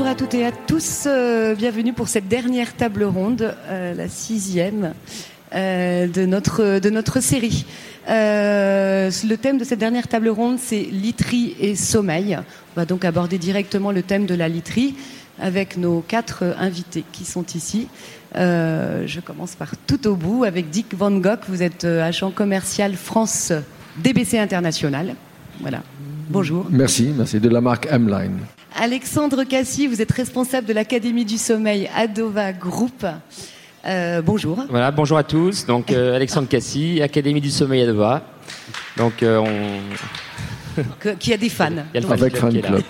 Bonjour à toutes et à tous. euh, bienvenue pour cette dernière table ronde, euh, la sixième euh, de notre de notre série. Le thème de cette dernière table ronde, c'est literie et sommeil. On va donc aborder directement le thème de la literie avec nos quatre invités qui sont ici. Je commence par tout au bout avec Dick Van Gogh. Vous êtes agent commercial France DBC International. Voilà. Bonjour. Merci, merci de la marque M-Line. Alexandre Cassi, vous êtes responsable de l'Académie du Sommeil Adova Group. Euh, bonjour. Voilà, bonjour à tous. Donc euh, Alexandre Cassi, Académie du Sommeil à Deva. Donc euh, on. Que- qui a des fans. Il y a le fan Avec club Fan. Club.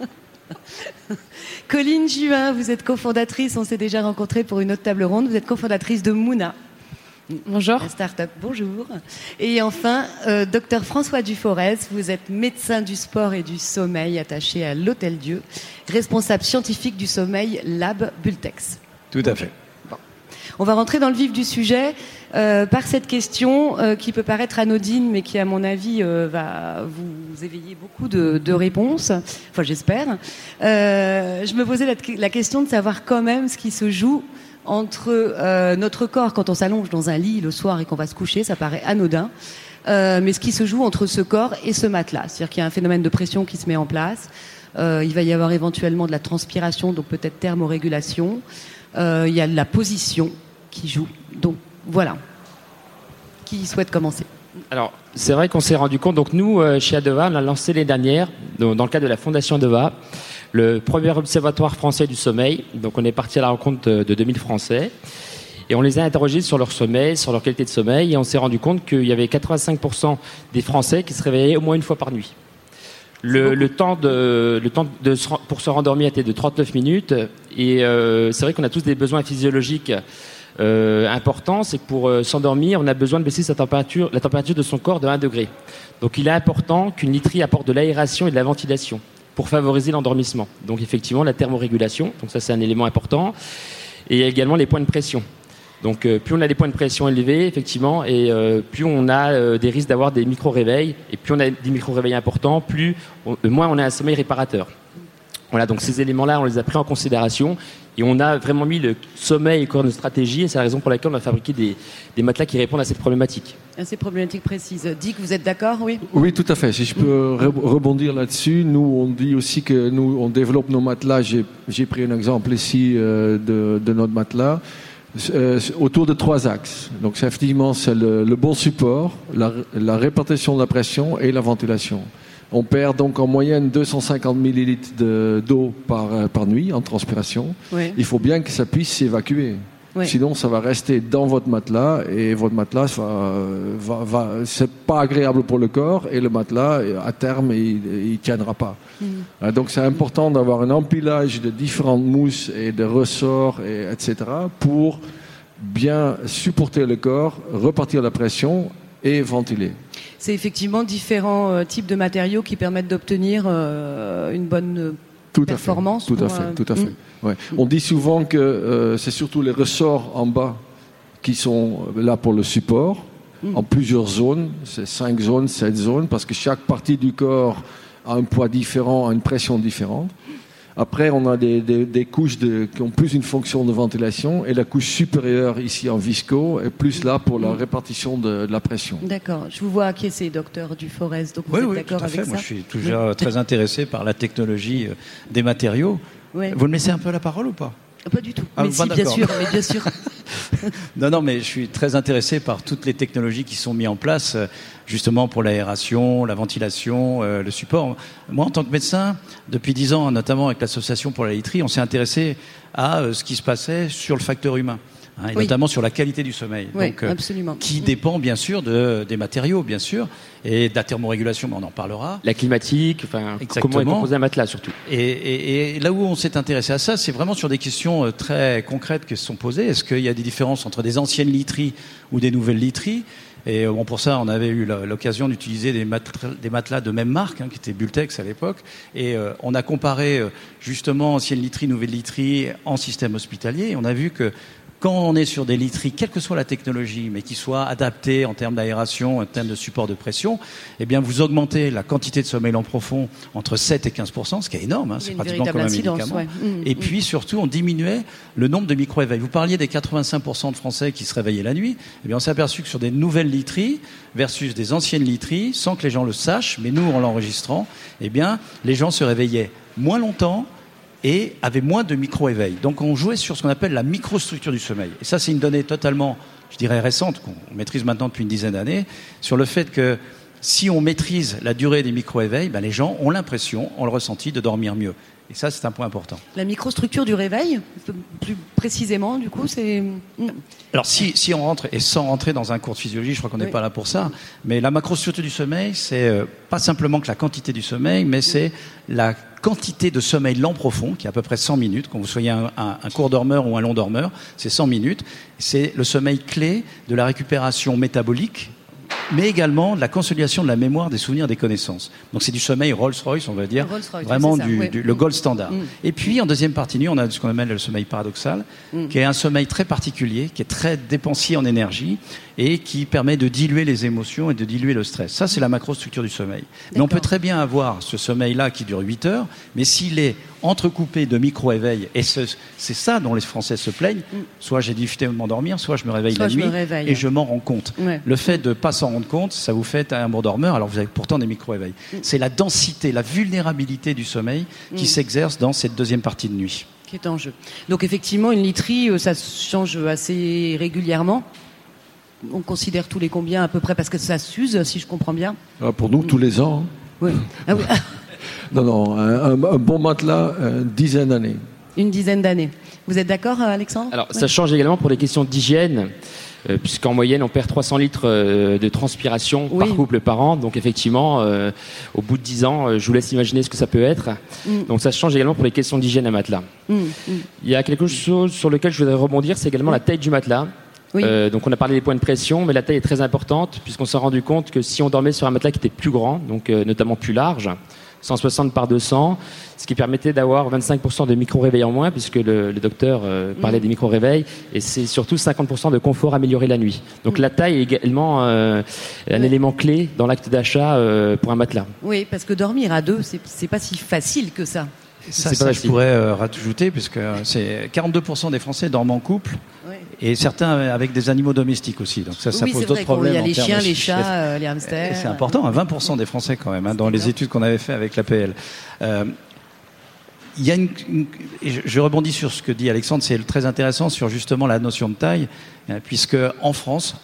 Colline Juin, vous êtes cofondatrice, on s'est déjà rencontré pour une autre table ronde, vous êtes cofondatrice de Mouna. Bonjour. La start-up, bonjour. Et enfin, euh, docteur François Duforez, vous êtes médecin du sport et du sommeil attaché à l'Hôtel Dieu, responsable scientifique du sommeil Lab Bultex. Tout à fait. On va rentrer dans le vif du sujet euh, par cette question euh, qui peut paraître anodine, mais qui, à mon avis, euh, va vous éveiller beaucoup de, de réponses. Enfin, j'espère. Euh, je me posais la, la question de savoir quand même ce qui se joue entre euh, notre corps quand on s'allonge dans un lit le soir et qu'on va se coucher. Ça paraît anodin. Euh, mais ce qui se joue entre ce corps et ce matelas. C'est-à-dire qu'il y a un phénomène de pression qui se met en place. Euh, il va y avoir éventuellement de la transpiration, donc peut-être thermorégulation. Il y a la position qui joue. Donc voilà. Qui souhaite commencer? Alors, c'est vrai qu'on s'est rendu compte. Donc nous, chez Adeva, on a lancé l'année dernière, dans, dans le cadre de la Fondation Adeva, le premier observatoire français du sommeil. Donc on est parti à la rencontre de, de 2000 Français. Et on les a interrogés sur leur sommeil, sur leur qualité de sommeil, et on s'est rendu compte qu'il y avait 85% des Français qui se réveillaient au moins une fois par nuit. Le, le temps, de, le temps de se ren- pour se rendormir était de 39 minutes, et euh, c'est vrai qu'on a tous des besoins physiologiques euh, importants. C'est que pour euh, s'endormir, on a besoin de baisser sa température, la température de son corps de 1 degré. Donc il est important qu'une literie apporte de l'aération et de la ventilation pour favoriser l'endormissement. Donc effectivement, la thermorégulation, donc ça c'est un élément important, et également les points de pression. Donc euh, plus on a des points de pression élevés, effectivement, et euh, plus on a euh, des risques d'avoir des micro-réveils, et plus on a des micro-réveils importants, plus moins on a un sommeil réparateur. Voilà, donc ces éléments-là, on les a pris en considération, et on a vraiment mis le sommeil au cœur de notre stratégie, et c'est la raison pour laquelle on a fabriqué des, des matelas qui répondent à cette problématique. à ces problématiques précises Dick, vous êtes d'accord Oui? Oui, tout à fait. Si je peux re- rebondir là-dessus, nous, on dit aussi que nous, on développe nos matelas. J'ai pris un exemple ici euh, de, de notre matelas. euh, autour de trois axes. Donc, c'est effectivement, c'est le, le bon support, la, la répartition de la pression et la ventilation. On perd donc en moyenne 250 millilitres de- d'eau par, euh, par nuit en transpiration. Oui. Il faut bien que ça puisse s'évacuer. Oui. Sinon, ça va rester dans votre matelas et votre matelas va, va, va c'est pas agréable pour le corps et le matelas, à terme, il, il tiendra pas. Euh, Donc, c'est important d'avoir un empilage de différentes mousses et de ressorts, et, etc., pour bien supporter le corps, repartir la pression et ventiler. C'est effectivement différents euh, types de matériaux qui permettent d'obtenir euh, une bonne euh, Tout performance. à fait. Tout à fait. euh, Tout à fait. mm. Ouais. On dit souvent que euh, c'est surtout les ressorts en bas qui sont là pour le support, Mm. en plusieurs zones, c'est cinq zones, sept zones, parce que chaque partie du corps a un poids différent, a une pression différente. Après, on a des, des- des couches de- qui ont plus une fonction de ventilation, et la couche supérieure ici en visco est plus là pour la répartition de, de la pression. D'accord. Je vous vois acquiescer, docteur Duforez. Donc vous Oui, êtes oui, tout d'accord à avec fait. ça Moi, je suis toujours très intéressé par la technologie euh, des matériaux. Ouais. Vous me laissez un peu la parole ou pas? Pas du tout. Ah, mais si, bien sûr, mais bien sûr. Non, non, mais je suis très intéressé par toutes les technologies qui sont mises en place, euh, justement pour l'aération, la ventilation, euh, le support. Moi, en tant que médecin, depuis dix ans, notamment avec l'association pour la literie, on s'est intéressé à euh, ce qui se passait sur le facteur humain, hein, et Oui. notamment sur la qualité du sommeil. Oui, Donc, euh, absolument. qui dépend bien sûr de, des matériaux, bien sûr, et de la thermorégulation, mais on en parlera. La climatique, enfin, Exactement. comment est composé un matelas surtout. Et, et- et là où on s'est intéressé à ça, c'est vraiment sur des questions très concrètes qui se sont posées. Est-ce qu'il y a des différences entre des anciennes literies ou des nouvelles literies? Et euh, bon, pour ça, on avait eu l'occasion d'utiliser des, matelas- de même marque, hein, qui étaient Bultex à l'époque. Et euh, on a comparé euh, justement ancienne literie, nouvelle literie en système hospitalier. On a vu que quand on est sur des literies, quelle que soit la technologie, mais qui soit adaptée en termes d'aération, en termes de support de pression, eh bien, vous augmentez la quantité de sommeil en profond entre 7 et 15 ce qui est énorme, hein, c'est pratiquement comme un médicament. Ouais. Mmh, et mmh. puis, surtout, on diminuait le nombre de micro-éveils. Vous parliez des 85 de Français qui se réveillaient la nuit. Eh bien, on s'est aperçu que sur des nouvelles literies versus des anciennes literies, sans que les gens le sachent, mais nous, en l'enregistrant, eh bien, les gens se réveillaient moins longtemps, et avait moins de micro-éveil. Donc on jouait sur ce qu'on appelle la microstructure du sommeil. Et ça, c'est une donnée totalement, je dirais, récente, qu'on maîtrise maintenant depuis une dizaine d'années, sur le fait que si on maîtrise la durée des micro-éveils, ben les gens ont l'impression, ont le ressenti de dormir mieux. Et ça, c'est un point important. La microstructure du réveil, plus précisément, du coup, c'est. Alors, si, si, on rentre, et sans rentrer dans un cours de physiologie, je crois qu'on n'est pas là pour ça, mais la macrostructure du sommeil, c'est euh, pas simplement que la quantité du sommeil, mais c'est la quantité de sommeil lent profond, qui est à peu près 100 minutes. Quand vous soyez un, un, un court dormeur ou un long dormeur, c'est 100 minutes. C'est le sommeil clé de la récupération métabolique mais également de la consolidation de la mémoire, des souvenirs, des connaissances. Donc c'est du sommeil Rolls-Royce, on va dire, vraiment du, le gold standard. Mm. Et puis en deuxième partie nuit, on a ce qu'on appelle le sommeil paradoxal, mm. qui est un sommeil très particulier, qui est très dépensier en énergie et qui permet de diluer les émotions et de diluer le stress. Ça, c'est la macrostructure du sommeil. Mais on peut très bien avoir ce sommeil-là qui dure 8 heures, mais s'il est entrecoupé de micro-éveils, et c'est ça dont les Français se plaignent, mm. soit j'ai difficulté à m'endormir, soit je me réveille la nuit et je m'en rends compte. Le fait de ne pas s'en rendre compte, ça vous fait un bon dormeur, alors vous avez pourtant des micro-éveils. Mm. C'est la densité, la vulnérabilité du sommeil qui mm. s'exerce dans cette deuxième partie de nuit. Qui est en jeu. Donc effectivement, une literie, euh, ça change assez régulièrement on considère tous les combien à peu près parce que ça s'use, si je comprends bien. Ah, pour nous, tous les ans. Hein. Oui. Ah non, non, un, bon matelas, une dizaine d'années. Une dizaine d'années. Vous êtes d'accord, Alexandre? Alors, ça change également pour les questions d'hygiène. Euh, puisqu'en moyenne on perd 300 litres euh, de transpiration par couple par an. Donc effectivement, euh, au bout de 10 ans, je vous laisse imaginer ce que ça peut être. Mm. Donc ça change également pour les questions d'hygiène à matelas. Mm, mm. Il y a quelque chose sur lequel je voudrais rebondir, c'est également la taille du matelas. Euh, donc on a parlé des points de pression, mais la taille est très importante puisqu'on s'est rendu compte que si on dormait sur un matelas qui était plus grand, donc euh, notamment plus large, 160 par 200, ce qui permettait d'avoir 25% de micro-réveils en moins, puisque le, docteur euh, parlait mm. des micro-réveils, et c'est surtout 50% de confort amélioré la nuit. Donc mm. la taille est également un élément clé dans l'acte d'achat pour un matelas. Oui, parce que dormir à deux, c'est pas si facile que ça. Ça, ça je pourrais rajouter, puisque c'est 42% des Français dorment en couple, et certains avec des animaux domestiques aussi. Donc ça, ça pose d'autres problèmes. Il y a les chiens, les chats, euh, les hamsters. C'est important, 20% des Français quand même, hein, dans les études qu'on avait fait avec l'APL. Euh, il y a une, je rebondis sur ce que dit Alexandre, c'est très intéressant sur justement la notion de taille, hein, puisque en France,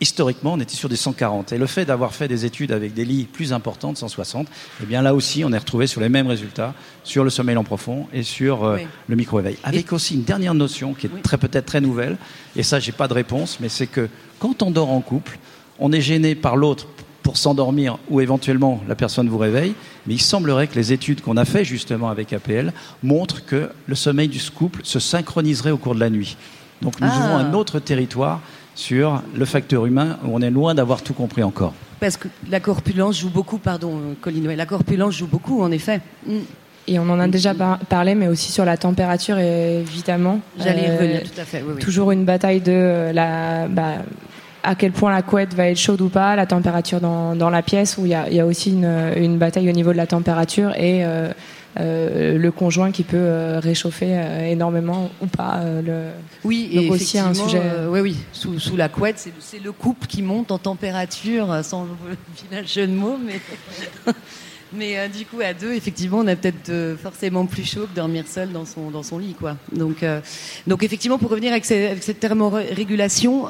historiquement, on était sur des 140. Et le fait d'avoir fait des études avec des lits plus importants, de 160, eh bien là aussi, on est retrouvé sur les mêmes résultats sur le sommeil en profond et sur euh, le micro-éveil. Avec aussi une dernière notion qui est très peut-être très nouvelle, et ça, j'ai pas de réponse, mais c'est que quand on dort en couple, on est gêné par l'autre pour s'endormir ou éventuellement la personne vous réveille, mais il semblerait que les études qu'on a fait justement avec APL montrent que le sommeil du couple se synchroniserait au cours de la nuit. Donc nous ah. un autre territoire sur le facteur humain où on est loin d'avoir tout compris encore. Parce que la corpulence joue beaucoup, pardon Colline, la corpulence joue beaucoup en effet. Mm. Et on en a déjà parlé, mais aussi sur la température, évidemment. J'allais euh, revenir, tout à fait. Toujours une bataille de la, bah, à quel point la couette va être chaude ou pas, la température dans, dans la pièce, où il y a, y a, aussi une, une, bataille au niveau de la température et euh, euh, le conjoint qui peut euh, réchauffer euh, énormément ou pas. le... Oui, et aussi un sujet. oui, oui, sous, sous la couette, c'est le couple qui monte en température, sans le final jeu de mots, mais. Mais du coup, à deux, effectivement, on a peut-être forcément plus chaud que dormir seul dans son, dans son lit. Quoi. Donc, donc, effectivement, pour revenir avec, avec cette thermorégulation,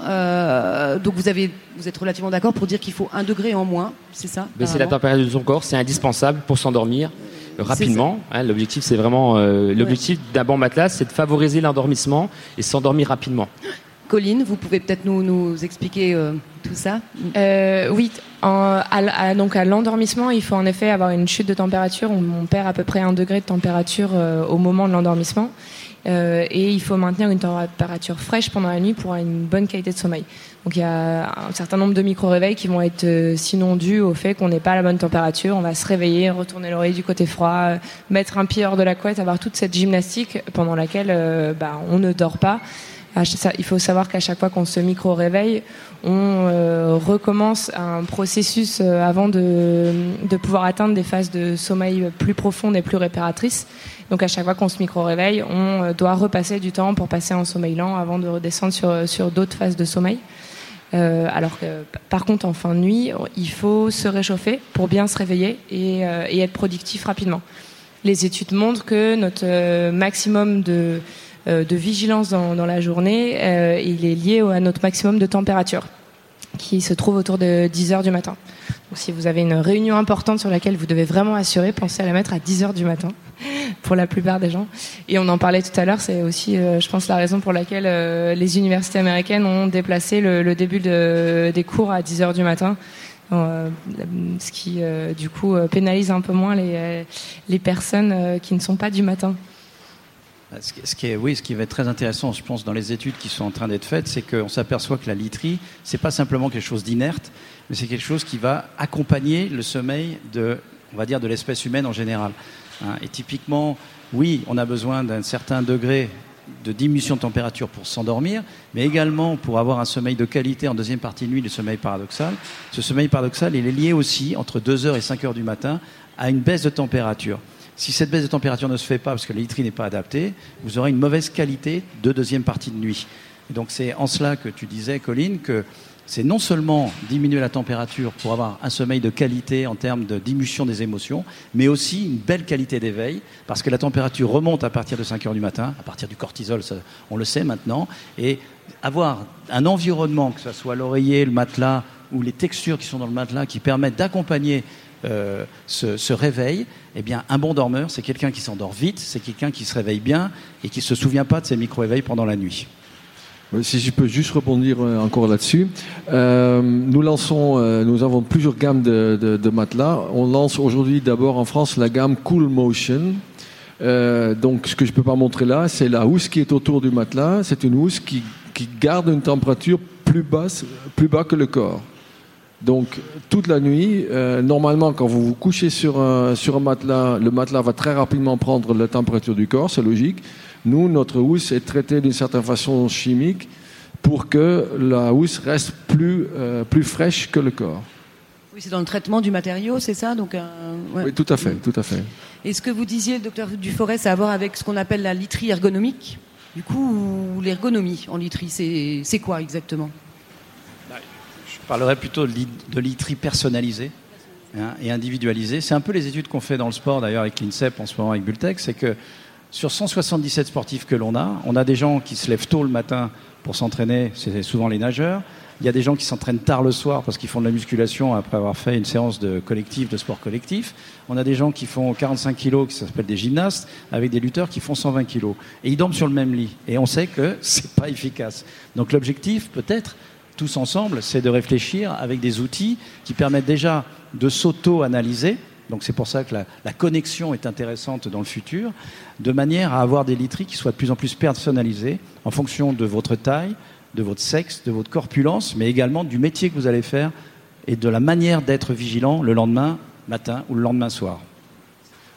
donc vous, avez, vous êtes relativement d'accord pour dire qu'il faut un degré en moins, c'est ça C'est la température de son corps, c'est indispensable pour s'endormir rapidement. Hein, l'objectif, c'est vraiment euh, l'objectif d'un bon matelas, c'est de favoriser l'endormissement et s'endormir rapidement. Colline, vous pouvez peut-être nous, nous expliquer euh, tout ça euh, Oui, à, donc à l'endormissement, il faut en effet avoir une chute de température. On, perd à peu près un degré de température au moment de l'endormissement. Et il faut maintenir une température fraîche pendant la nuit pour une bonne qualité de sommeil. Donc il y a un certain nombre de micro-réveils qui vont être euh, sinon dus au fait qu'on n'est pas à la bonne température. On va se réveiller, retourner l'oreille du côté froid, euh, mettre un pied hors de la couette, avoir toute cette gymnastique pendant laquelle euh, bah, on ne dort pas. il faut savoir qu'à chaque fois qu'on se micro-réveille, on recommence un processus avant de, de, pouvoir atteindre des phases de sommeil plus profondes et plus réparatrices. Donc à chaque fois qu'on se micro-réveille, on doit repasser du temps pour passer en sommeil lent avant de redescendre sur, sur d'autres phases de sommeil. Euh, alors que, par contre, en fin de nuit, il faut se réchauffer pour bien se réveiller et, euh, être productif rapidement. Les études montrent que notre euh, maximum de, euh, vigilance dans, la journée, est lié à notre maximum de température, qui se trouve autour de 10 heures du matin. Donc, si vous avez une réunion importante sur laquelle vous devez vraiment assurer, pensez à la mettre à 10 heures du matin pour la plupart des gens. Et on en parlait tout à l'heure, c'est aussi, euh, je pense, la raison pour laquelle euh, les universités américaines ont déplacé le, début de, des cours à 10 heures du matin. Euh, ce qui, du coup, pénalise un peu moins les personnes qui ne sont pas du matin. Ce qui est, oui, ce qui va être très intéressant, je pense, dans les études qui sont en train d'être faites, c'est qu'on s'aperçoit que la literie, c'est pas simplement quelque chose d'inerte, mais c'est quelque chose qui va accompagner le sommeil de, on va dire, de l'espèce humaine en général. Hein. Et typiquement, oui, on a besoin d'un certain degré de diminution de température pour s'endormir, mais également pour avoir un sommeil de qualité en deuxième partie de nuit, le sommeil paradoxal. Ce sommeil paradoxal, il est lié aussi entre 2h et 5h du matin à une baisse de température. Si cette baisse de température ne se fait pas parce que la n'est pas adaptée, vous aurez une mauvaise qualité de deuxième partie de nuit. Et donc c'est en cela que tu disais, Colline, que c'est non seulement diminuer la température pour avoir un sommeil de qualité en termes de diminution des émotions, mais aussi une belle qualité d'éveil, parce que la température remonte à partir de 5 heures du matin, à partir du cortisol, on le sait maintenant, et avoir un environnement, que ce soit l'oreiller, le matelas ou les textures qui sont dans le matelas, qui permettent d'accompagner euh, ce, ce, réveil, eh bien, un bon dormeur, c'est quelqu'un qui s'endort vite, c'est quelqu'un qui se réveille bien et qui ne se souvient pas de ses micro-éveils pendant la nuit. Si je peux juste rebondir euh, encore là-dessus. Euh, nous lançons, euh, nous avons plusieurs gammes de, matelas. On lance aujourd'hui d'abord en France la gamme Cool Motion. Euh, donc, ce que je ne peux pas montrer là, c'est la housse qui est autour du matelas. C'est une housse qui, qui garde une température plus basse, plus bas que le corps. Donc, toute la nuit, euh, normalement, quand vous vous couchez sur un, sur un matelas, le matelas va très rapidement prendre la température du corps, c'est logique. Nous, notre housse est traitée d'une certaine façon chimique pour que la housse reste plus, euh, plus fraîche que le corps. Oui, c'est dans le traitement du matériau, c'est ça? Donc, euh, ouais. Oui, tout à fait, tout à fait. Et ce que vous disiez, docteur Duforest, ça a à voir avec ce qu'on appelle la literie ergonomique? Du coup, l'ergonomie en literie, c'est quoi exactement? Je parlerais plutôt de literie personnalisée hein, et individualisée. C'est un peu les études qu'on fait dans le sport, d'ailleurs, avec l'INSEP en ce moment, avec Bultec, c'est que sur 177 sportifs que l'on a, on a des gens qui se lèvent tôt le matin pour s'entraîner, c'est souvent les nageurs. Il y a des gens qui s'entraînent tard le soir parce qu'ils font de la musculation après avoir fait une séance de collectif, de sport collectif. On a des gens qui font 45 kilos, qui s'appellent des gymnastes, avec des lutteurs qui font 120 kilos. Et ils dorment sur le même lit. Et on sait que c'est pas efficace. Donc l'objectif, peut-être, tous ensemble, c'est de réfléchir avec des outils qui permettent déjà de s'auto-analyser, donc c'est pour ça que la, connexion est intéressante dans le futur, de manière à avoir des literies qui soient de plus en plus personnalisées en fonction de votre taille, de votre sexe, de votre corpulence, mais également du métier que vous allez faire et de la manière d'être vigilant le lendemain matin ou le lendemain soir.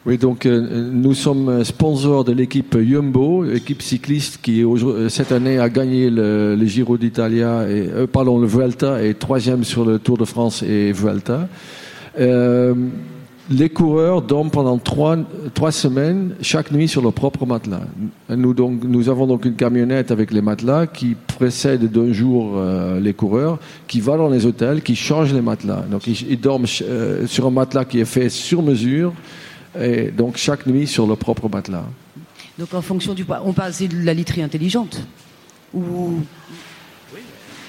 Oui, donc euh, nous sommes sponsors de l'équipe Jumbo, équipe cycliste qui cette année a gagné le, Giro d'Italia et euh, pardon le Vuelta et troisième sur le Tour de France et Vuelta. Euh, les coureurs dorment pendant trois, trois, semaines chaque nuit sur leur propre matelas. Nous, donc, nous avons donc une camionnette avec les matelas qui précède d'un jour euh, les coureurs, qui va dans les hôtels, qui change les matelas. Donc ils, dorment euh, sur un matelas qui est fait sur mesure, et donc chaque nuit sur leur propre matelas. Donc en fonction du poids, on parle de la literie intelligente ou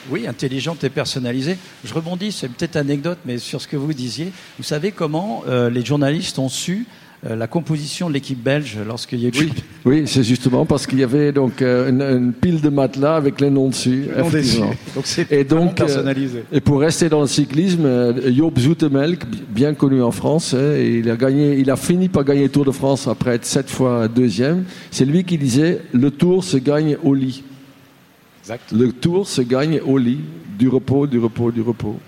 oui, intelligente et personnalisée. Je rebondis, c'est une petite anecdote, mais sur ce que vous disiez. Vous savez comment euh, les journalistes ont su la composition de l'équipe belge lorsqu'il y a eu Oui, oui c'est justement parce qu'il y avait donc euh, une, une, pile de matelas avec les noms dessus. Dessus. Donc c'est et donc personnalisé. et pour rester dans le cyclisme, Joop Zoetemelk, bien connu en France, hein, il a gagné, il a fini par gagner le Tour de France après être sept fois deuxième. C'est lui qui disait le Tour se gagne au lit. Exact. Le tour se gagne au lit, du repos, du repos, du repos.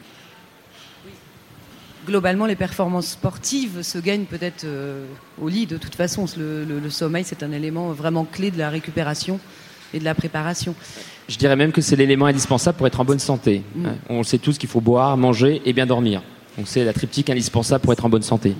Globalement, les performances sportives se gagnent peut-être euh, au lit. De toute façon, le, le, le sommeil, c'est un élément vraiment clé de la récupération. et de la préparation. Je dirais même que c'est l'élément indispensable pour être en bonne santé. Mm. Hein, On sait tous qu'il faut boire, manger et bien dormir. Donc c'est la triptyque indispensable pour être en bonne santé.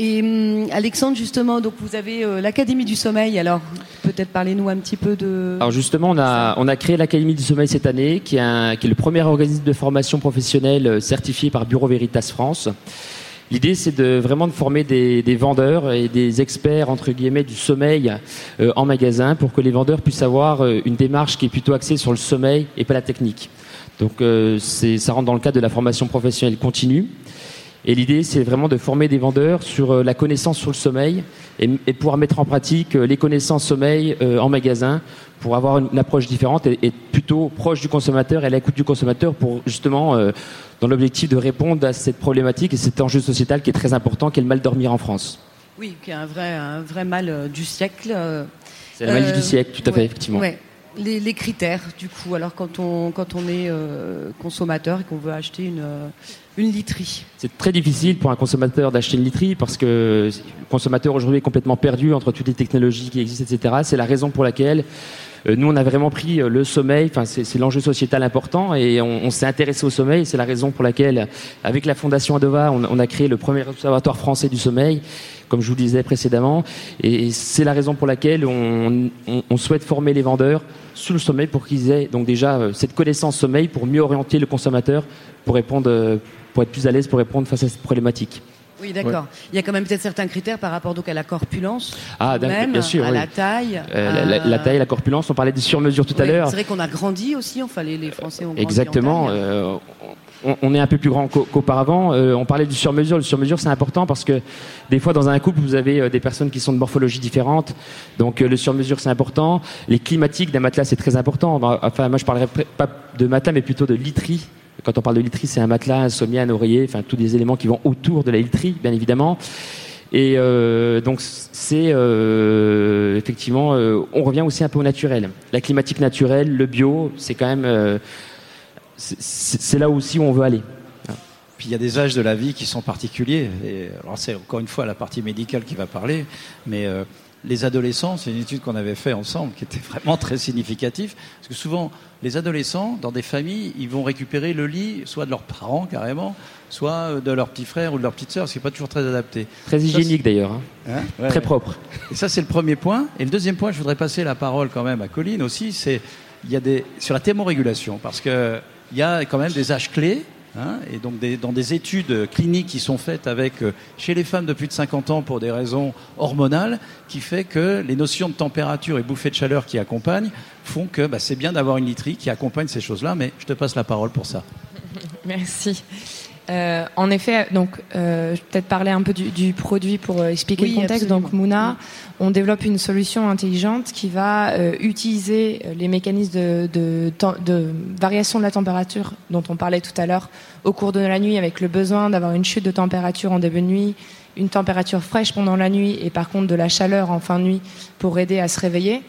Et hum, Alexandre, justement, donc vous avez euh, l'Académie du sommeil. Alors, peut-être parlez-nous un petit peu de. Alors justement, on a, on a créé l'Académie du sommeil cette année, qui est, un- qui est le premier organisme de formation professionnelle euh, certifié par Bureau Veritas France. L'idée, c'est de vraiment de former des, des vendeurs et des experts entre guillemets du sommeil euh, en magasin, pour que les vendeurs puissent avoir euh, une démarche qui est plutôt axée sur le sommeil et pas la technique. Donc, euh, c'est, ça rentre dans le cadre de la formation professionnelle continue. Et l'idée, c'est vraiment de former des vendeurs sur euh, la connaissance sur le sommeil et, et pouvoir mettre en pratique euh, les connaissances sommeil euh, en magasin pour avoir une, approche différente et, et plutôt proche du consommateur et à l'écoute du consommateur pour justement, euh, dans l'objectif de répondre à cette problématique et cet enjeu sociétal qui est très important, qui est le mal dormir en France. Oui, qui est un vrai, un vrai mal du siècle. C'est la maladie Euh, du siècle, tout à fait, effectivement. ouais. Les, critères, du coup, alors quand on, quand on est euh, consommateur et qu'on veut acheter une, euh, une literie. C'est très difficile pour un consommateur d'acheter une literie parce que le consommateur aujourd'hui est complètement perdu entre toutes les technologies qui existent, etc. C'est la raison pour laquelle nous on a vraiment pris euh, le sommeil. Enfin, c'est l'enjeu sociétal important et on, s'est intéressé au sommeil. C'est la raison pour laquelle, avec la Fondation Adova, on, a créé le premier observatoire français du sommeil, comme je vous le disais précédemment. Et c'est la raison pour laquelle on, souhaite former les vendeurs sur le sommeil pour qu'ils aient donc déjà euh, cette connaissance sommeil pour mieux orienter le consommateur pour répondre, euh, pour être plus à l'aise pour répondre face à cette problématique. Oui, d'accord. Il y a quand même peut-être certains critères par rapport donc à la corpulence, Ah, même, bien sûr, à oui. la taille. Euh, la, taille, la corpulence, on parlait des sur-mesures tout à l'heure. C'est vrai qu'on a grandi aussi, enfin les, les Français ont grandi. en Exactement. taille. euh, on, on est un peu plus grand qu'au- qu'auparavant. Euh, on parlait du sur-mesure. Le sur-mesure, c'est important parce que des fois, dans un couple, vous avez des personnes qui sont de morphologie différente. Donc, le sur-mesure, c'est important. Les climatiques d'un matelas, c'est très important. Enfin, moi, je parlerai pas de matelas, mais plutôt de literie. Quand on parle de literie, c'est un matelas, un sommier, un oreiller, enfin tous les éléments qui vont autour de la literie, bien évidemment. Et euh, donc c'est euh, effectivement, euh, on revient aussi un peu au naturel. La climatique naturelle, le bio, c'est quand même, c'est- là aussi où on veut aller. Puis il y a des âges de la vie qui sont particuliers. Et alors c'est encore une fois la partie médicale qui va parler, mais les adolescents, c'est une étude qu'on avait fait ensemble qui était vraiment très significative, parce que souvent les adolescents dans des familles, ils vont récupérer le lit soit de leurs parents carrément, soit euh, de leur petit frère ou de leur petite sœur, ce qui n'est pas toujours très adapté. Très hygiénique d'ailleurs, hein. Hein Ouais, très ouais. propre. Et ça, c'est le premier point. Et le deuxième point, je voudrais passer la parole quand même à Colline aussi, c'est il y a des sur la thermorégulation, parce que il y a quand même des âges clés. Hein, et donc dans des études cliniques qui sont faites avec euh, chez les femmes de plus de 50 ans pour des raisons hormonales, qui fait que les notions de température et bouffée de chaleur qui accompagnent font que bah, c'est bien d'avoir une literie qui accompagne ces choses-là. Mais je te passe la parole pour ça. Merci. Euh, en effet, donc, euh, je vais peut-être parler un peu du, du produit pour euh, expliquer Oui, le contexte. absolument. Donc, Mouna, on développe une solution intelligente qui va euh, utiliser les mécanismes de, de, temps- de variation de la température dont on parlait tout à l'heure au cours de la nuit, avec le besoin d'avoir une chute de température en début de nuit, une température fraîche pendant la nuit et par contre de la chaleur en fin de nuit pour aider à se réveiller.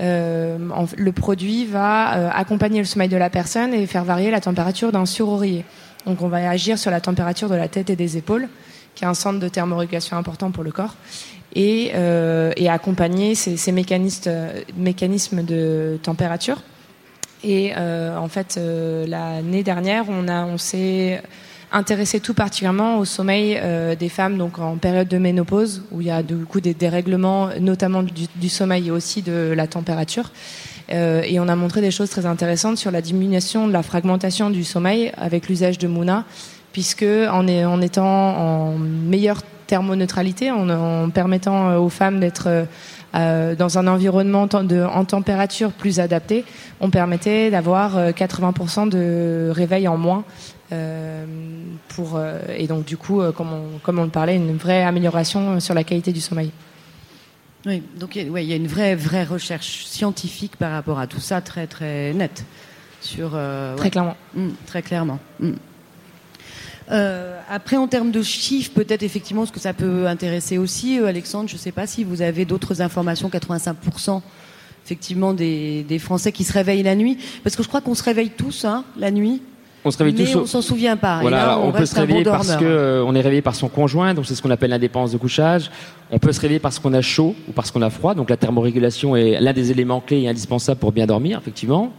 Euh, le produit va accompagner le sommeil de la personne et faire varier la température d'un sur-oreiller. Donc on va agir sur la température de la tête et des épaules, qui est un centre de thermorégulation important pour le corps, et, euh, accompagner ces, euh, mécanismes de température. Et euh, en fait, l'année dernière, on, s'est intéressé tout particulièrement au sommeil des femmes donc en période de ménopause, où il y a du coup des dérèglements, notamment du sommeil et aussi de la température. Euh, et on a montré des choses très intéressantes sur la diminution de la fragmentation du sommeil avec l'usage de Mouna, puisque en, étant en meilleure thermoneutralité, en, permettant euh, aux femmes d'être euh, dans un environnement en température plus adapté, on permettait d'avoir euh, 80% de réveil en moins. et donc du coup, comme, on, comme on le parlait, une vraie amélioration sur la qualité du sommeil. Oui, donc il y a- ouais, il y a une vraie, vraie recherche scientifique par rapport à tout ça, très, très nette. Sur, euh, Très ouais. clairement. Mm, très clairement. Mm. Euh, après, en termes de chiffres, peut-être effectivement, ce que ça peut intéresser aussi, euh, Alexandre, je ne sais pas si vous avez d'autres informations, 85% effectivement des, des Français qui se réveillent la nuit, parce que je crois qu'on se réveille tous hein, la nuit. On se réveille mais tous. on s'en souvient pas. Voilà, là, on, on, peut se réveiller bon parce dormeur. que euh, on est réveillé par son conjoint, donc c'est ce qu'on appelle l'indépendance de couchage. On peut se réveiller parce qu'on a chaud ou parce qu'on a froid, donc la thermorégulation est l'un des éléments clés et indispensables pour bien dormir, effectivement.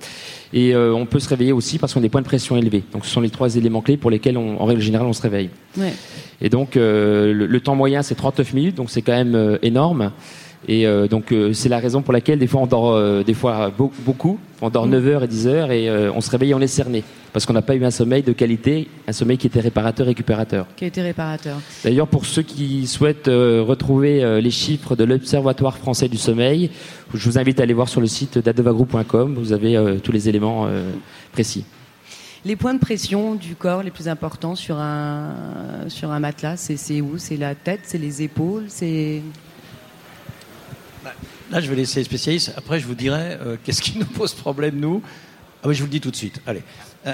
Et euh, on peut se réveiller aussi parce qu'on a des points de pression élevés. Donc ce sont les trois éléments clés pour lesquels, on, en règle générale, on se réveille. Ouais. Et donc euh, le, le temps moyen c'est 39 minutes, donc c'est quand même euh, énorme. Et euh, donc euh, c'est la raison pour laquelle des fois on dort euh, des fois beau- beaucoup, on dort 9 heures et 10 heures et on se réveille et on est cerné parce qu'on n'a pas eu un sommeil de qualité, un sommeil qui était réparateur récupérateur. Qui a été réparateur. D'ailleurs pour ceux qui souhaitent retrouver les chiffres de l'Observatoire français du sommeil, je vous invite à aller voir sur le site d'adovagroup.com, vous avez tous les éléments précis. Les points de pression du corps les plus importants sur un, sur un matelas, c'est c'est où? C'est la tête, c'est les épaules, c'est. Là, je vais laisser les spécialistes. Après, je vous dirai euh, qu'est-ce qui nous pose problème, nous. Ah oui, je vous le dis tout de suite. Allez.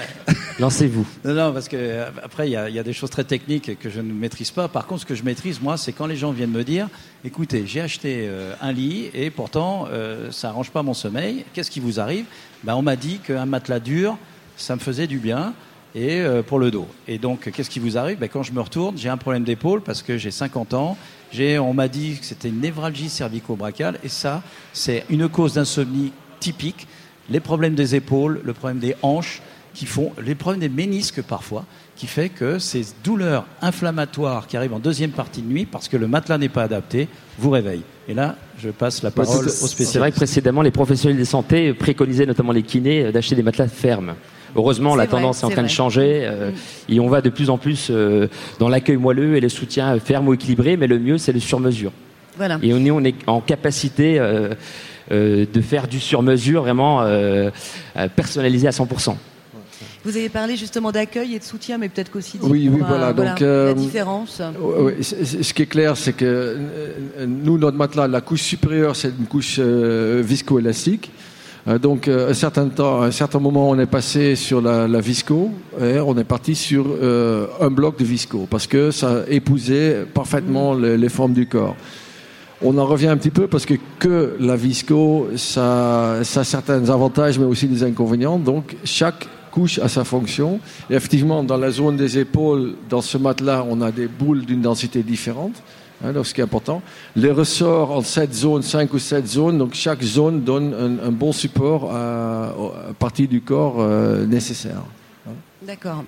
Lancez-vous. Non, non, parce que euh, après, il y, a- il y a des choses très techniques que je ne maîtrise pas. Par contre, ce que je maîtrise, moi, c'est quand les gens viennent me dire écoutez, j'ai acheté euh, un lit et pourtant, euh, ça arrange pas mon sommeil. Qu'est-ce qui vous arrive? Ben, On m'a dit qu'un matelas dur, ça me faisait du bien et euh, pour le dos. Et donc, qu'est-ce qui vous arrive? Ben, Quand je me retourne, j'ai un problème d'épaule parce que j'ai 50 ans. J'ai, on m'a dit que c'était une névralgie cervico-brachiale et ça, c'est une cause d'insomnie typique. Les problèmes des épaules, le problème des hanches, qui font les problèmes des ménisques parfois, qui fait que ces douleurs inflammatoires qui arrivent en deuxième partie de nuit parce que le matelas n'est pas adapté vous réveillent. Et là, je passe la parole aux C'est vrai que spécialistes. précédemment, les professionnels de santé préconisaient, notamment les kinés, euh, d'acheter des matelas fermes. Heureusement, la vrai, tendance est en train de changer euh, et on va de plus en plus euh, dans l'accueil moelleux et le soutien ferme ou équilibré, mais le mieux, c'est le sur-mesure. Voilà. Et on est, on est en capacité euh, euh, de faire du sur-mesure vraiment personnalisé à 100%. Vous avez parlé justement d'accueil et de soutien, mais peut-être qu'aussi de Oui, oui, voilà, donc, euh, la différence. Oui, ce qui est clair, c'est que nous, notre matelas, la couche supérieure, c'est une couche euh, viscoélastique. Euh, donc, euh, un certain temps, à un certain moment, on est passé sur la, la visco et on est parti sur euh, un bloc de visco parce que ça épousait parfaitement les, les formes du corps. On en revient un petit peu parce que que la visco, ça, ça a certains avantages, mais aussi des inconvénients. Donc, chaque couche a sa fonction. Et effectivement, dans la zone des épaules, dans ce matelas, on a des boules d'une densité différente. Hein, donc, ce qui est important. Les ressorts en sept zones, cinq ou sept zones. Donc, chaque zone donne un, un bon support à, à partie du corps euh, nécessaire. D'accord.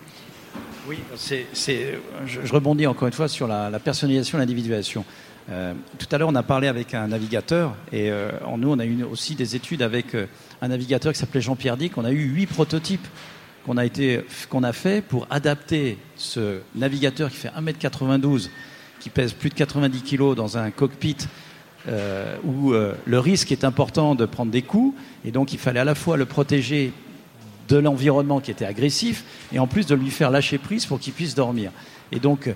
Oui, c'est, c'est- je, je rebondis encore une fois sur la, la personnalisation, l'individuation. Euh, tout à l'heure, on a parlé avec un navigateur et euh, en nous, on a eu aussi des études avec euh, un navigateur qui s'appelait Jean-Pierre Dick. On a eu huit prototypes qu'on a, été, qu'on a fait pour adapter ce navigateur qui fait 1m92, qui pèse plus de 90 kg dans un cockpit euh, où euh, le risque est important de prendre des coups et donc il fallait à la fois le protéger de l'environnement qui était agressif et en plus de lui faire lâcher prise pour qu'il puisse dormir. Et donc,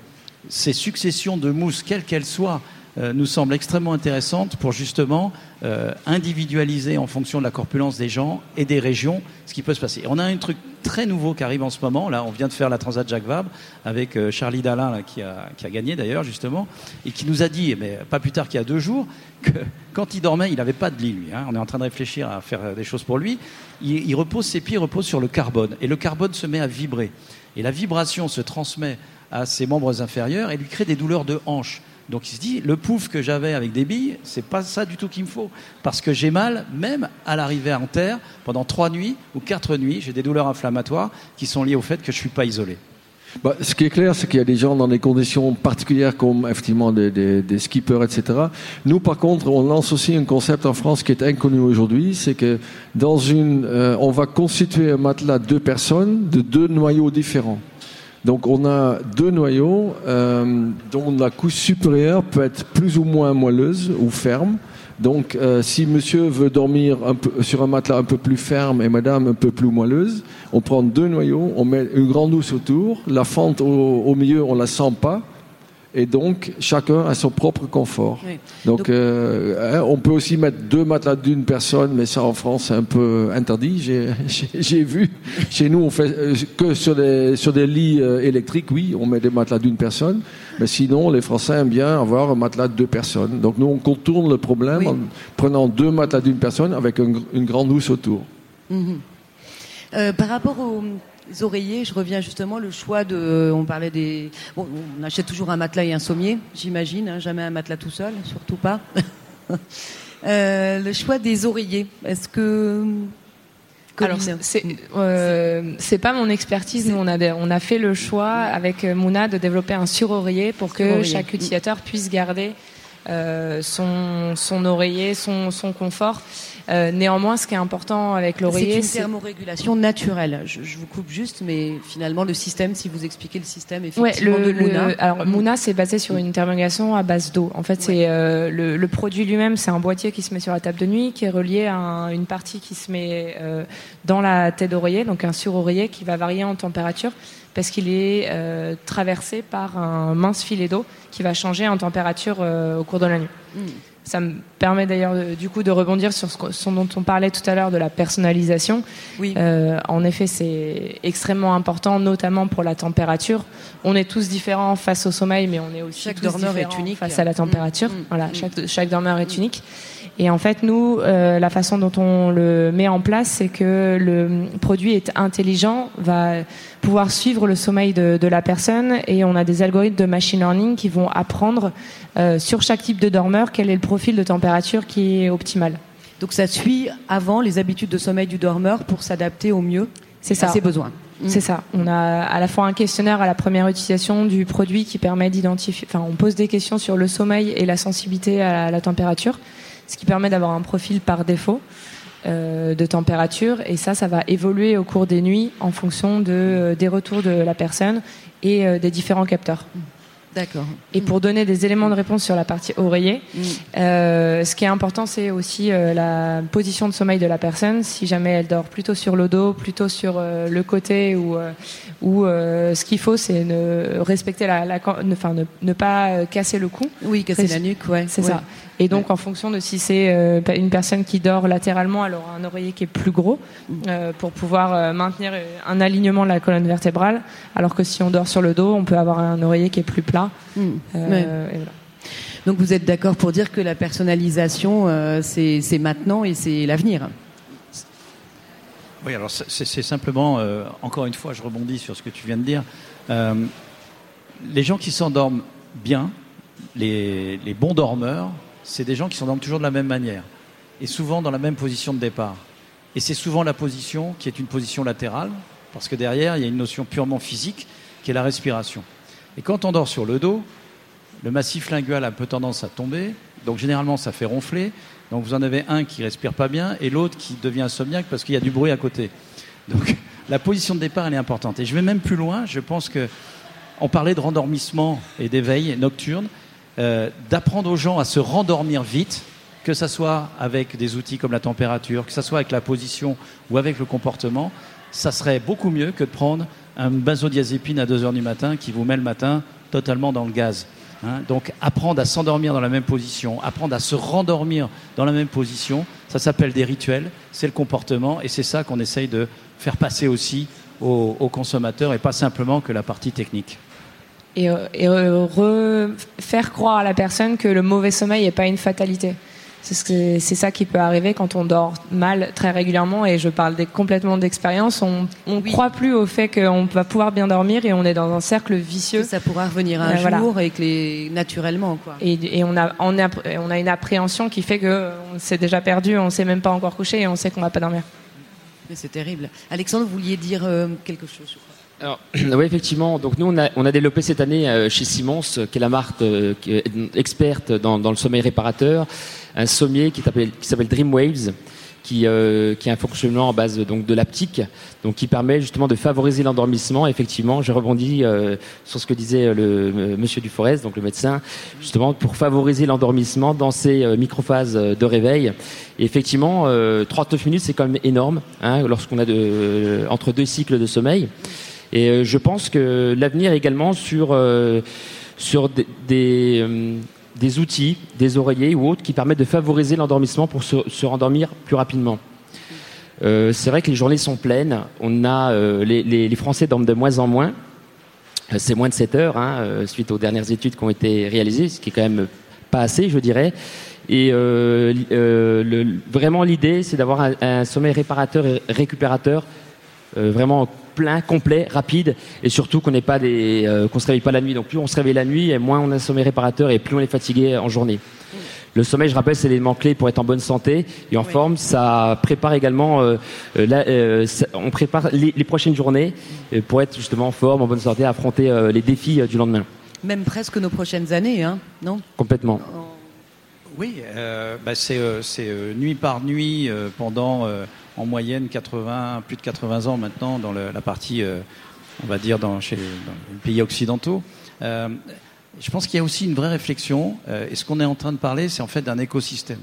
ces successions de mousses, quelles qu'elles soient, euh, nous semblent extrêmement intéressantes pour justement euh, individualiser en fonction de la corpulence des gens et des régions ce qui peut se passer. On a un truc très nouveau qui arrive en ce moment. Là, on vient de faire la Transat Jacques Vabre avec euh, Charlie Dalin qui, a, qui a gagné d'ailleurs justement et qui nous a dit, mais pas plus tard qu'il y a deux jours, que quand il dormait, il n'avait pas de lit lui. hein. On est en train de réfléchir à faire des choses pour lui. Il, il repose ses pieds reposent sur le carbone et le carbone se met à vibrer et la vibration se transmet à ses membres inférieurs et lui crée des douleurs de hanche. Donc il se dit, le pouf que j'avais avec des billes, c'est pas ça du tout qu'il me faut. Parce que j'ai mal, même à l'arrivée en terre, pendant trois nuits ou quatre nuits, j'ai des douleurs inflammatoires qui sont liées au fait que je suis pas isolé. Bah, ce qui est clair, c'est qu'il y a des gens dans des conditions particulières comme effectivement des skippers, etc. Nous, par contre, on lance aussi un concept en France qui est inconnu aujourd'hui, c'est que dans une, euh, on va constituer un matelas de deux personnes de deux noyaux différents. Donc on a deux noyaux euh, dont la couche supérieure peut être plus ou moins moelleuse ou ferme. Donc euh, si monsieur veut dormir un peu, sur un matelas un peu plus ferme et madame un peu plus moelleuse, on prend deux noyaux, on met une grande housse autour, la fente au, au milieu on la sent pas. Et donc, chacun a son propre confort. Oui. Donc, Donc- euh, hein, on peut aussi mettre deux matelas d'une personne, mais ça en France c'est un peu interdit. J'ai- vu. Chez nous, on fait euh, que sur des sur des lits euh, électriques, oui, on met des matelas d'une personne. Mais sinon, les Français aiment bien avoir un matelas de deux personnes. Donc nous, on contourne le problème Oui. en prenant deux matelas d'une personne avec un une grande housse autour. Mhm. Par rapport au, Les oreillers, je reviens justement le choix de. On parlait des. Bon, on achète toujours un matelas et un sommier, j'imagine, hein, jamais un matelas tout seul, surtout pas. Euh, le choix des oreillers, est-ce que. Alors, c'est euh, c'est pas mon expertise. Nous, on a, on a fait le choix avec Mouna de développer un sur-oreiller pour que chaque utilisateur puisse garder euh, son, son oreiller, son, son confort. Euh, néanmoins, ce qui est important avec l'oreiller, c'est une thermorégulation naturelle. Je, je, vous coupe juste, mais finalement, le système, si vous expliquez le système effectivement le, de Mouna. alors, Mouna, c'est basé sur une thermorégulation à base d'eau. En fait, c'est euh, le, le, produit lui-même, c'est un boîtier qui se met sur la table de nuit, qui est relié à une partie qui se met euh, dans la tête d'oreiller, donc un sur-oreiller qui va varier en température parce qu'il est euh, traversé par un mince filet d'eau qui va changer en température euh, au cours de la nuit. Mm. Ça me permet d'ailleurs du coup de rebondir sur ce, dont on parlait tout à l'heure de la personnalisation. Oui. Euh, en effet, c'est extrêmement important, notamment pour la température. On est tous différents face au sommeil, mais on est aussi chaque tous dormeur est unique face à la température. Mmh. Voilà, Mmh. chaque, chaque dormeur est unique. Et en fait, nous, euh, la façon dont on le met en place, c'est que le produit est intelligent, va pouvoir suivre le sommeil de, de, la personne, et on a des algorithmes de machine learning qui vont apprendre euh, sur chaque type de dormeur quel est le profil de température qui est optimal. Donc ça suit avant les habitudes de sommeil du dormeur pour s'adapter au mieux c'est ça. à ses besoins. C'est ça. On a à la fois un questionnaire à la première utilisation du produit qui permet d'identifier. Enfin, on pose des questions sur le sommeil et la sensibilité à la température, ce qui permet d'avoir un profil par défaut euh, de température. Et ça, ça va évoluer au cours des nuits en fonction euh, des retours de la personne et euh, des différents capteurs. D'accord. Et pour donner des éléments de réponse sur la partie oreiller, Mm. euh, ce qui est important, c'est aussi euh, la position de sommeil de la personne. Si jamais elle dort plutôt sur le dos, plutôt sur euh, le côté, ou, ou ce qu'il faut, c'est ne respecter la, la ne, enfin, ne, ne pas casser le cou. Oui, casser la nuque, ouais. C'est ouais. ça. Et donc, en fonction de si c'est une personne qui dort latéralement, elle aura un oreiller qui est plus gros euh, pour pouvoir maintenir un alignement de la colonne vertébrale. Alors que si on dort sur le dos, on peut avoir un oreiller qui est plus plat. Mm. Euh, Ouais. et voilà. Donc vous êtes d'accord pour dire que la personnalisation, euh, c'est maintenant et c'est l'avenir. Oui, alors c'est c'est simplement, euh, encore une fois, je rebondis sur ce que tu viens de dire. Euh, les gens qui s'endorment bien, les, les bons dormeurs, c'est des gens qui s'endorment toujours de la même manière et souvent dans la même position de départ. Et c'est souvent la position qui est une position latérale, parce que derrière, il y a une notion purement physique qui est la respiration. Et quand on dort sur le dos, le massif lingual a un peu tendance à tomber, donc généralement ça fait ronfler. Donc vous en avez un qui respire pas bien et l'autre qui devient insomniaque parce qu'il y a du bruit à côté. Donc la position de départ elle est importante. Et je vais même plus loin. Je pense que on parlait de rendormissement et d'éveil nocturne, euh, d'apprendre aux gens à se rendormir vite, que ça soit avec des outils comme la température, que ça soit avec la position ou avec le comportement, ça serait beaucoup mieux que de prendre un benzodiazépine à 2 heures du matin qui vous met le matin totalement dans le gaz. Hein, donc apprendre à s'endormir dans la même position, apprendre à se rendormir dans la même position, ça s'appelle des rituels, c'est le comportement et c'est ça qu'on essaye de faire passer aussi aux, aux, consommateurs et pas simplement que la partie technique. Et, euh, et euh, faire croire à la personne que le mauvais sommeil n'est pas une fatalité. C'est ça qui peut arriver quand on dort mal très régulièrement et je parle des, complètement d'expérience. On ne oui. croit plus au fait qu'on va pouvoir bien dormir et on est dans un cercle vicieux. Que ça pourra revenir un euh, jour voilà. et que les... naturellement. Quoi. Et, et on, a, on, a, on a une appréhension qui fait qu'on s'est déjà perdu, on ne s'est même pas encore couché et on sait qu'on ne va pas dormir. C'est terrible. Alexandre, vous vouliez dire euh, quelque chose je crois. Alors, oui, effectivement. Donc nous, on a, on a développé cette année euh, chez Simons, qui est la marque euh, experte dans, dans, le sommeil réparateur, un sommier qui s'appelle Dream Waves, qui, euh, qui a un fonctionnement en base donc de l'aptique, donc qui permet justement de favoriser l'endormissement. Effectivement, je rebondis euh, sur ce que disait le Monsieur Duforest, donc le médecin, justement pour favoriser l'endormissement dans ces euh, microphases de réveil. Et effectivement, 39 minutes, c'est quand même énorme hein, lorsqu'on a de, entre deux cycles de sommeil. Et euh, je pense que l'avenir également sur, euh, sur des, euh, des, outils, des oreillers ou autres qui permettent de favoriser l'endormissement pour se, se, rendormir plus rapidement. c'est vrai que les journées sont pleines. On a, les, les, Français dorment de moins en moins. C'est moins de 7 heures, hein, suite aux dernières études qui ont été réalisées, ce qui est quand même pas assez, je dirais. Et vraiment, l'idée, c'est d'avoir un, un, sommeil réparateur et récupérateur vraiment plein, complet, rapide, et surtout qu'on n'ait pas des, euh, qu'on se réveille pas la nuit. Donc plus on se réveille la nuit, et moins on a un sommeil réparateur, et plus on est fatigué en journée. Le sommeil, je rappelle, c'est l'élément clé pour être en bonne santé et en forme. Ça prépare également, euh, euh, la- euh, ça- on prépare les, les prochaines journées pour être justement en forme, en bonne santé, affronter euh, les défis du lendemain. Même presque nos prochaines années, hein, non? Complètement. Oui, euh, bah, c'est euh, euh, nuit par nuit pendant en moyenne 80, plus de 80 ans maintenant dans la partie, on va dire, dans, chez, les pays occidentaux. Je pense qu'il y a aussi une vraie réflexion, et ce qu'on est en train de parler, c'est en fait d'un écosystème.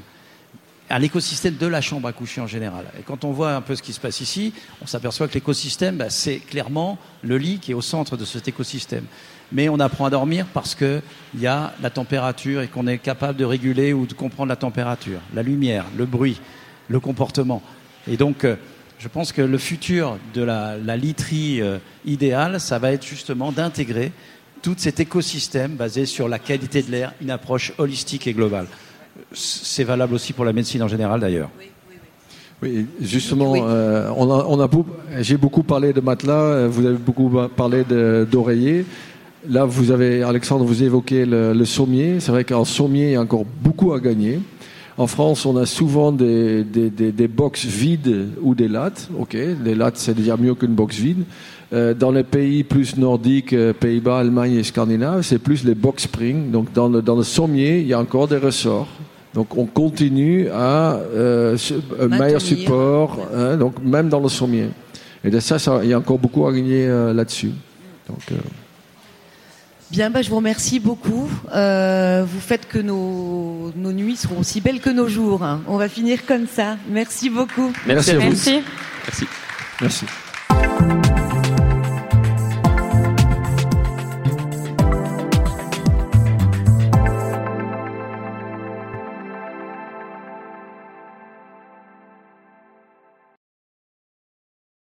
Un écosystème de la chambre à coucher en général. Et quand on voit un peu ce qui se passe ici, on s'aperçoit que l'écosystème, bah, c'est clairement le lit qui est au centre de cet écosystème. Mais on apprend à dormir parce qu'il y a la température et qu'on est capable de réguler ou de comprendre la température, la lumière, le bruit, le comportement. Et donc, euh, je pense que le futur de la, la literie euh, idéale, ça va être justement d'intégrer tout cet écosystème basé sur la qualité de l'air, une approche holistique et globale. C'est valable aussi pour la médecine en général d'ailleurs. Oui, justement, Oui. euh, on a, on a beau- j'ai beaucoup parlé de matelas, vous avez beaucoup parlé d'oreillers. Là, vous avez, Alexandre, vous évoquez le, le sommier. C'est vrai qu'en sommier, il y a encore beaucoup à gagner. En France, on a souvent des, des, des, des box vides ou des lattes. Ok, les lattes, c'est déjà mieux qu'une box vide. Euh, dans les pays plus nordiques, euh, Pays-Bas, Allemagne et Scandinave, c'est plus les box spring. Donc, dans le, dans le sommier, il y a encore des ressorts. Donc, on continue à euh, un Maintenir. meilleur support, hein, donc même dans le sommier. Et de ça, ça, il y a encore beaucoup à gagner euh, là-dessus. Donc, euh, Bien, bah, je vous remercie beaucoup. Euh, vous faites que nos, nos nuits seront aussi belles que nos jours. hein. On va finir comme ça. Merci beaucoup. Merci à vous. Merci. Merci. merci.